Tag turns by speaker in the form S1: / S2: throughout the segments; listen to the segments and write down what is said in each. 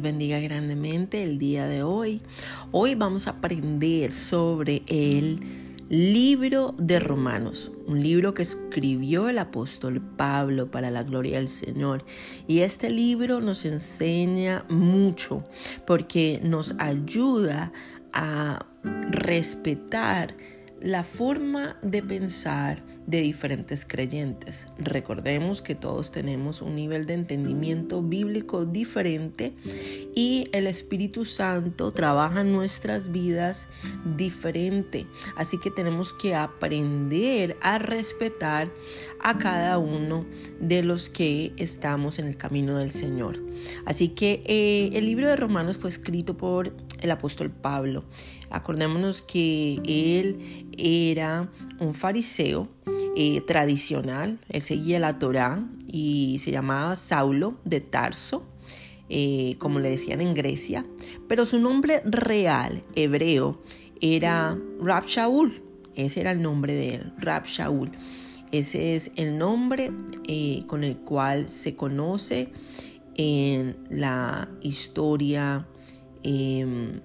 S1: bendiga grandemente el día de hoy. Hoy vamos a aprender sobre el libro de Romanos, un libro que escribió el apóstol Pablo para la gloria del Señor. Y este libro nos enseña mucho porque nos ayuda a respetar la forma de pensar de diferentes creyentes. Recordemos que todos tenemos un nivel de entendimiento bíblico diferente y el Espíritu Santo trabaja en nuestras vidas diferente. Así que tenemos que aprender a respetar a cada uno de los que estamos en el camino del Señor. Así que eh, el libro de Romanos fue escrito por el apóstol Pablo. Acordémonos que él era un fariseo eh, tradicional, él seguía la Torá y se llamaba Saulo de Tarso, eh, como le decían en Grecia, pero su nombre real, hebreo, era Rab Shaul, ese era el nombre de él, Rab Shaul. Ese es el nombre eh, con el cual se conoce en la historia em,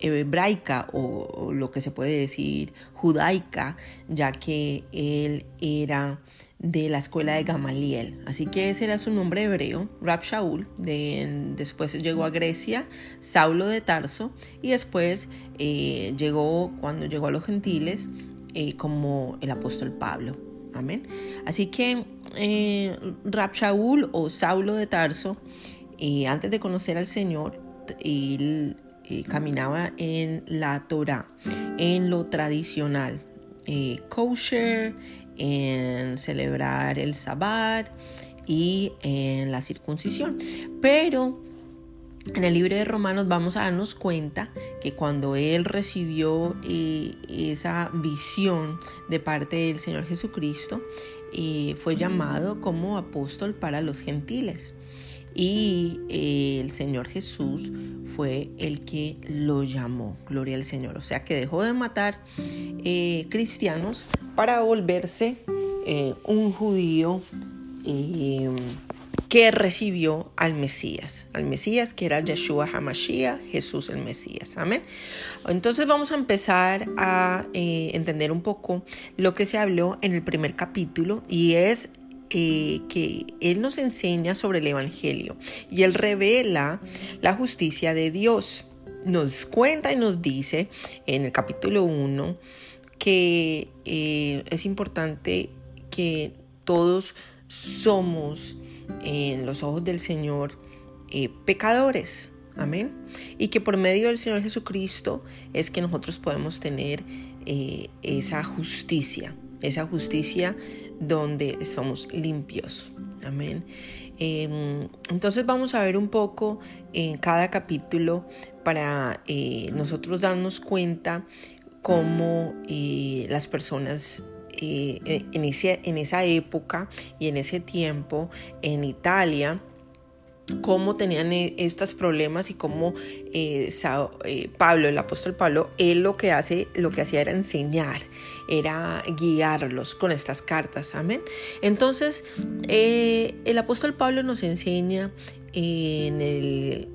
S1: hebraica o, lo que se puede decir judaica, ya que él era de la escuela de Gamaliel. Así que ese era su nombre hebreo, Rab Shaul. después llegó a Grecia, Saulo de Tarso, y después eh, llegó, cuando llegó a los gentiles, eh, como el apóstol Pablo. Amén. Así que eh, Rab o Saulo de Tarso, antes de conocer al Señor, él eh, caminaba en la Torah, en lo tradicional, eh, kosher, en celebrar el Sabbat y en la circuncisión. Pero en el libro de Romanos vamos a darnos cuenta que cuando él recibió eh, esa visión de parte del Señor Jesucristo, fue llamado como apóstol para los gentiles y eh, el Señor Jesús fue el que lo llamó, gloria al Señor. O sea que dejó de matar eh, cristianos para volverse eh, un judío que recibió al Mesías, al Mesías que era Yeshua HaMashiach, Jesús el Mesías. Amén. Entonces vamos a empezar a entender un poco lo que se habló en el primer capítulo y es eh, que Él nos enseña sobre el Evangelio y Él revela la justicia de Dios. Nos cuenta y nos dice en el capítulo 1 que eh, es importante que todos somos en los ojos del Señor eh, pecadores. Amén. Y que por medio del Señor Jesucristo es que nosotros podemos tener esa justicia, esa justicia donde somos limpios. Amén. Em, entonces vamos a ver un poco en cada capítulo para eh, nosotros darnos cuenta cómo eh, las personas eh, en esa época y en ese tiempo en Italia cómo tenían eh, estos problemas y cómo eh, eh, Pablo, el apóstol Pablo, él lo que hace, lo que hacía era enseñar, era guiarlos con estas cartas, amén. Entonces, el apóstol Pablo nos enseña en el,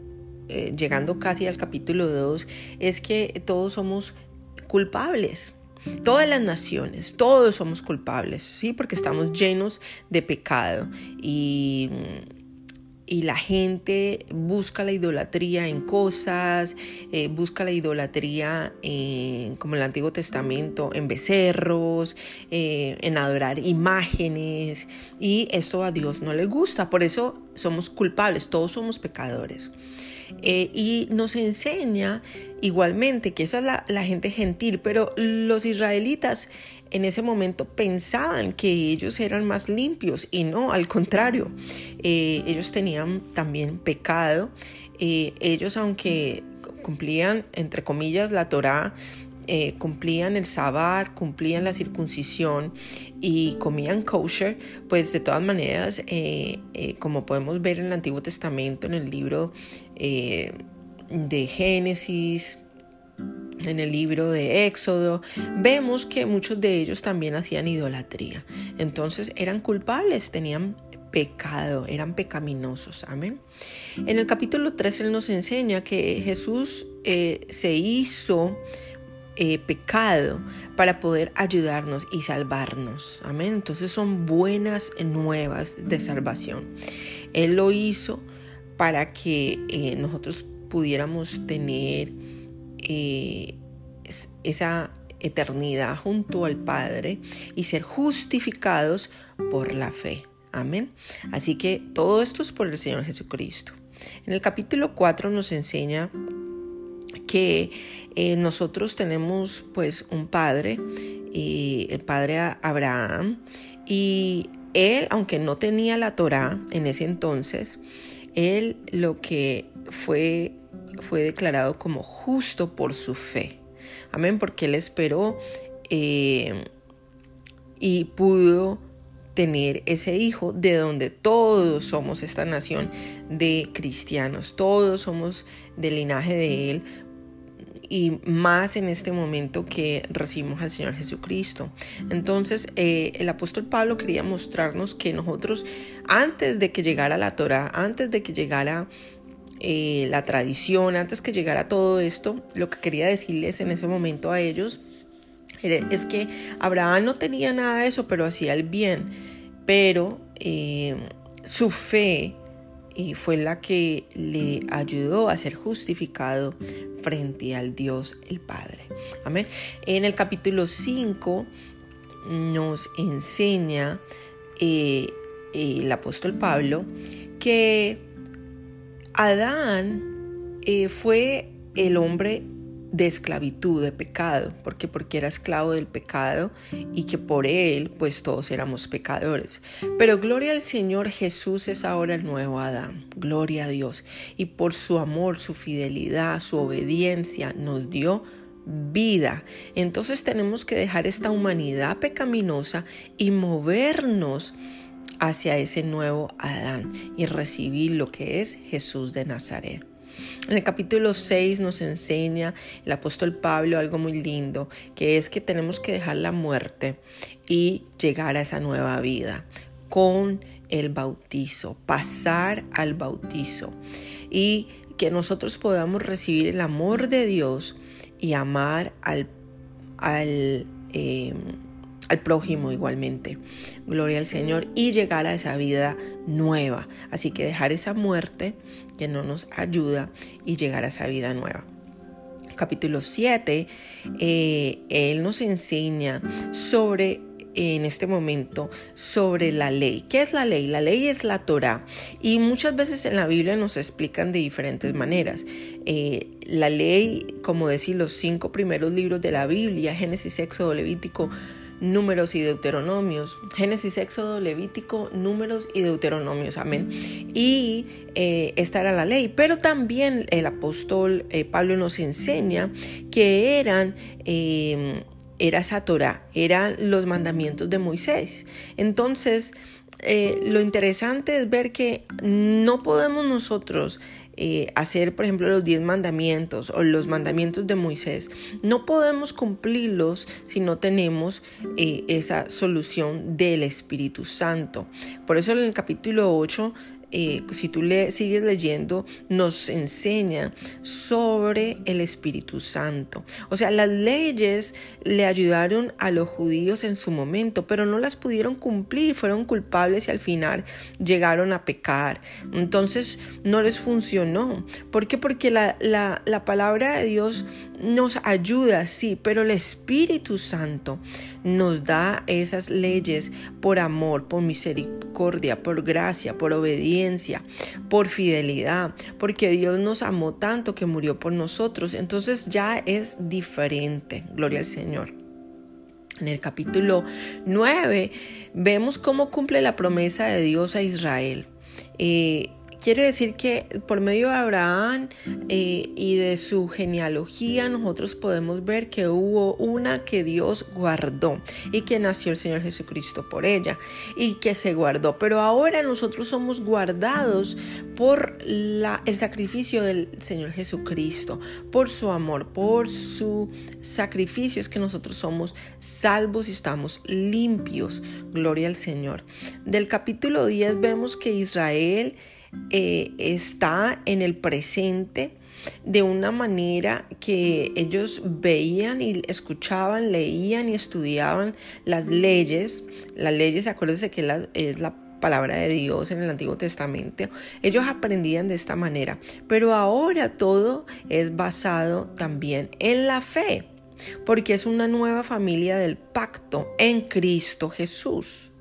S1: llegando casi al capítulo 2, es que todos somos culpables. Todas las naciones, todos somos culpables, ¿sí? Porque estamos llenos de pecado y y la gente busca la idolatría en cosas, eh, busca la idolatría en, como en el Antiguo Testamento, en becerros, eh, en adorar imágenes, y eso a Dios no le gusta, por eso somos culpables, todos somos pecadores. Eh, y nos enseña igualmente que esa es la, gente gentil, pero los israelitas en ese momento pensaban que ellos eran más limpios y no, al contrario, eh, ellos tenían también pecado. Eh, ellos, aunque cumplían, entre comillas, la Torá, eh, cumplían el sabar, cumplían la circuncisión y comían kosher, pues de todas maneras, como podemos ver en el Antiguo Testamento, en el libro de Génesis, en el libro de Éxodo, vemos que muchos de ellos también hacían idolatría. Entonces eran culpables, tenían pecado, eran pecaminosos. Amén. En el capítulo 3 Él nos enseña que Jesús eh, se hizo eh, pecado para poder ayudarnos y salvarnos. Amén. Entonces son buenas nuevas de salvación. Él lo hizo para que eh, nosotros pudiéramos tener esa eternidad junto al Padre y ser justificados por la fe. Amén. Así que todo esto es por el Señor Jesucristo. En el capítulo 4 nos enseña que eh, nosotros tenemos pues un padre, y el padre Abraham, y él, aunque no tenía la Torá en ese entonces, él lo que fue fue declarado como justo por su fe. Amén, porque él esperó eh, y pudo tener ese hijo de donde todos somos esta nación de cristianos, todos somos del linaje de él y más en este momento que recibimos al Señor Jesucristo. Entonces eh, el apóstol Pablo quería mostrarnos que nosotros antes de que llegara la Torah, antes de que llegara eh, la tradición, antes que llegara todo esto, lo que quería decirles en ese momento a ellos es que Abraham no tenía nada de eso, pero hacía el bien. Pero eh, su fe eh, fue la que le ayudó a ser justificado frente al Dios el Padre. Amén. En el capítulo 5 nos enseña eh, el apóstol Pablo que Adán fue el hombre de esclavitud, de pecado, porque porque era esclavo del pecado y que por él pues todos éramos pecadores. Pero gloria al Señor Jesús es ahora el nuevo Adán, gloria a Dios. Y por su amor, su fidelidad, su obediencia nos dio vida. Entonces tenemos que dejar esta humanidad pecaminosa y movernos hacia ese nuevo Adán y recibir lo que es Jesús de Nazaret. En el capítulo 6 nos enseña el apóstol Pablo algo muy lindo, que es que tenemos que dejar la muerte y llegar a esa nueva vida con el bautizo, pasar al bautizo. Y que nosotros podamos recibir el amor de Dios y amar al, al em, al prójimo igualmente. Gloria al Señor y llegar a esa vida nueva. Así que dejar esa muerte que no nos ayuda y llegar a esa vida nueva. Capítulo 7, eh, Él nos enseña sobre en este momento sobre la ley. ¿Qué es la ley? La ley es la Torah y muchas veces en la Biblia nos explican de diferentes maneras. Eh, la ley, como decir, los cinco primeros libros de la Biblia, Génesis, Éxodo, Levítico, números y deuteronomios. Génesis, Éxodo, Levítico, números y deuteronomios. Amén. Y eh, esta era la ley. Pero también el apóstol eh, Pablo nos enseña que eran... Eh, era esa Torah, eran los mandamientos de Moisés. Entonces, lo interesante es ver que no podemos nosotros eh, hacer, por ejemplo, los diez mandamientos o los mandamientos de Moisés. No podemos cumplirlos si no tenemos eh, esa solución del Espíritu Santo. Por eso en el capítulo 8 eh, si tú le sigues leyendo, nos enseña sobre el Espíritu Santo. O sea, las leyes le ayudaron a los judíos en su momento, pero no las pudieron cumplir, fueron culpables y al final llegaron a pecar. Entonces no les funcionó. ¿Por qué? Porque la, la palabra de Dios nos ayuda, sí, pero el Espíritu Santo nos da esas leyes por amor, por misericordia, por gracia, por obediencia, por fidelidad, porque Dios nos amó tanto que murió por nosotros. Entonces ya es diferente. Gloria al Señor. En el capítulo 9 vemos cómo cumple la promesa de Dios a Israel. Eh, Quiere decir que por medio de Abraham eh, y de su genealogía nosotros podemos ver que hubo una que Dios guardó y que nació el Señor Jesucristo por ella y que se guardó. Pero ahora nosotros somos guardados por el sacrificio del Señor Jesucristo, por su amor, por su sacrificio es que nosotros somos salvos y estamos limpios. Gloria al Señor. Del capítulo 10 vemos que Israel eh, está en el presente de una manera que ellos veían y escuchaban, leían y estudiaban las leyes. Las leyes, acuérdense que es la palabra de Dios en el Antiguo Testamento. Ellos aprendían de esta manera, pero ahora todo es basado también en la fe, porque es una nueva familia del pacto en Cristo Jesús.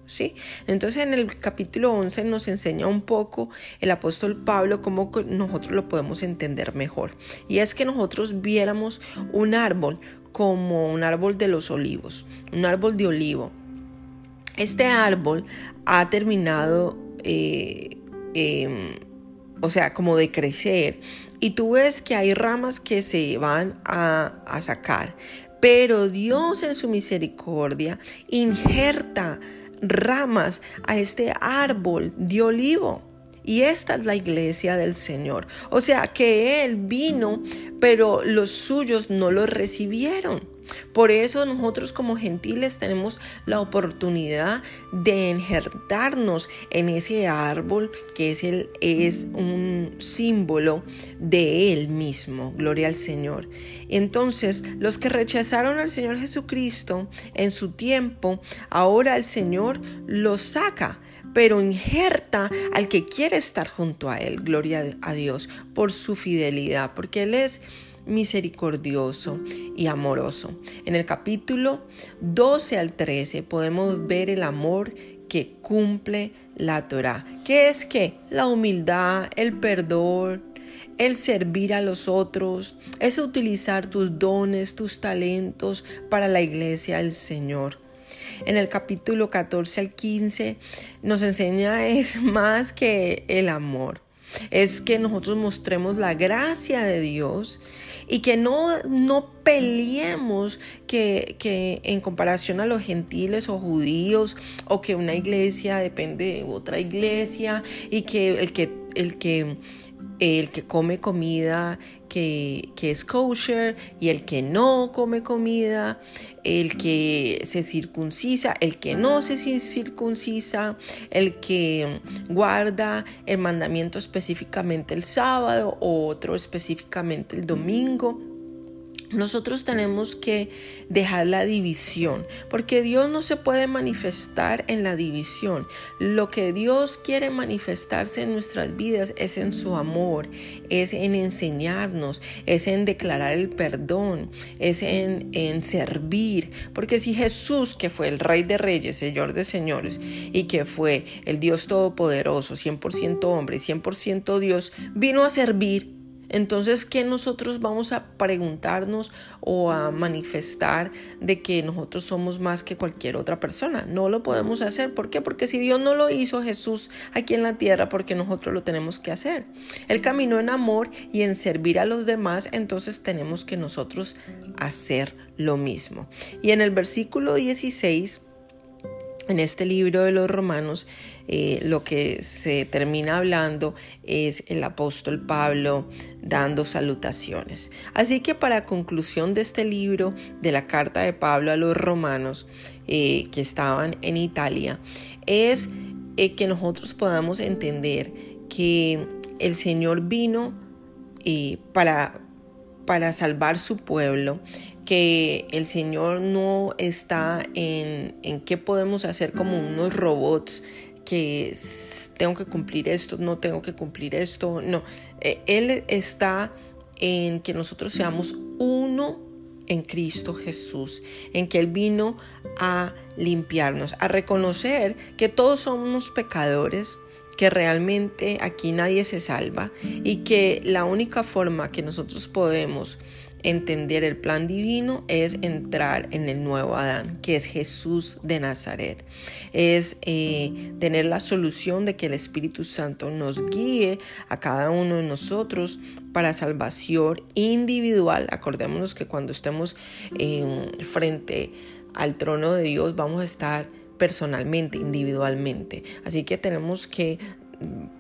S1: Entonces en el capítulo 11 nos enseña un poco el apóstol Pablo cómo nosotros lo podemos entender mejor. Y es que nosotros viéramos un árbol como un árbol de los olivos, un árbol de olivo. Este árbol ha terminado, eh, em, o sea, como de crecer. Y tú ves que hay ramas que se van a sacar. Pero Dios en su misericordia injerta ramas a este árbol de olivo. Y esta es la iglesia del Señor. O sea que Él vino, pero los suyos no lo recibieron. Por eso nosotros como gentiles tenemos la oportunidad de injertarnos en ese árbol que es, el, es un símbolo de Él mismo. Gloria al Señor. Entonces, los que rechazaron al Señor Jesucristo en su tiempo, ahora el Señor los saca pero injerta al que quiere estar junto a Él, gloria a Dios, por su fidelidad, porque Él es misericordioso y amoroso. En el capítulo 12 al 13 podemos ver el amor que cumple la Torah, que es que la humildad, el perdón, el servir a los otros, es utilizar tus dones, tus talentos para la iglesia del Señor. En el capítulo 14 al 15 nos enseña es más que el amor es que nosotros mostremos la gracia de Dios y que no, no peleemos que, que, en comparación a los gentiles o judíos o que una iglesia depende de otra iglesia y que el que, el que el que come comida que, es kosher y el que no come comida, el que se circuncisa, el que no se circuncisa, el que guarda el mandamiento específicamente el sábado, o otro específicamente el domingo. Nosotros tenemos que dejar la división, porque Dios no se puede manifestar en la división. Lo que Dios quiere manifestarse en nuestras vidas es en su amor, es en enseñarnos, es en declarar el perdón, es en, en servir. Porque si Jesús, que fue el Rey de Reyes, Señor de Señores, y que fue el Dios Todopoderoso, 100% hombre, 100% Dios, vino a servir, entonces, ¿qué nosotros vamos a preguntarnos o a manifestar de que nosotros somos más que cualquier otra persona? No lo podemos hacer. ¿Por qué? Porque si Dios no lo hizo Jesús aquí en la tierra, porque nosotros lo tenemos que hacer. Él caminó en amor y en servir a los demás, entonces tenemos que nosotros hacer lo mismo. Y en el versículo 16 en este libro de los romanos eh, lo que se termina hablando es el apóstol Pablo dando salutaciones. Así que para conclusión de este libro de la carta de Pablo a los romanos eh, que estaban en Italia, es eh, que nosotros podamos entender que el Señor vino para, para salvar su pueblo, que el Señor no está en, en qué podemos hacer como unos robots que tengo que cumplir esto, no tengo que cumplir esto, no. Eh, él está en que nosotros seamos uno en Cristo Jesús, en que Él vino a limpiarnos, a reconocer que todos somos pecadores, que realmente aquí nadie se salva y que la única forma que nosotros podemos entender el plan divino es entrar en el nuevo Adán, que es Jesús de Nazaret. Es eh, tener la solución de que el Espíritu Santo nos guíe a cada uno de nosotros para salvación individual. Acordémonos que cuando estemos frente al trono de Dios vamos a estar personalmente, individualmente. Así que tenemos que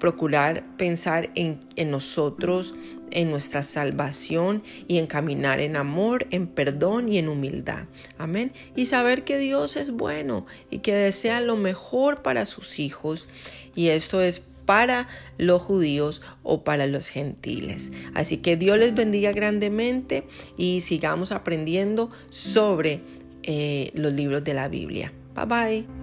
S1: procurar pensar en, nosotros, en nuestra salvación y en caminar en amor, en perdón y en humildad. Amén. Y saber que Dios es bueno y que desea lo mejor para sus hijos. Y esto es para los judíos o para los gentiles. Así que Dios les bendiga grandemente y sigamos aprendiendo sobre eh, los libros de la Biblia. Bye bye.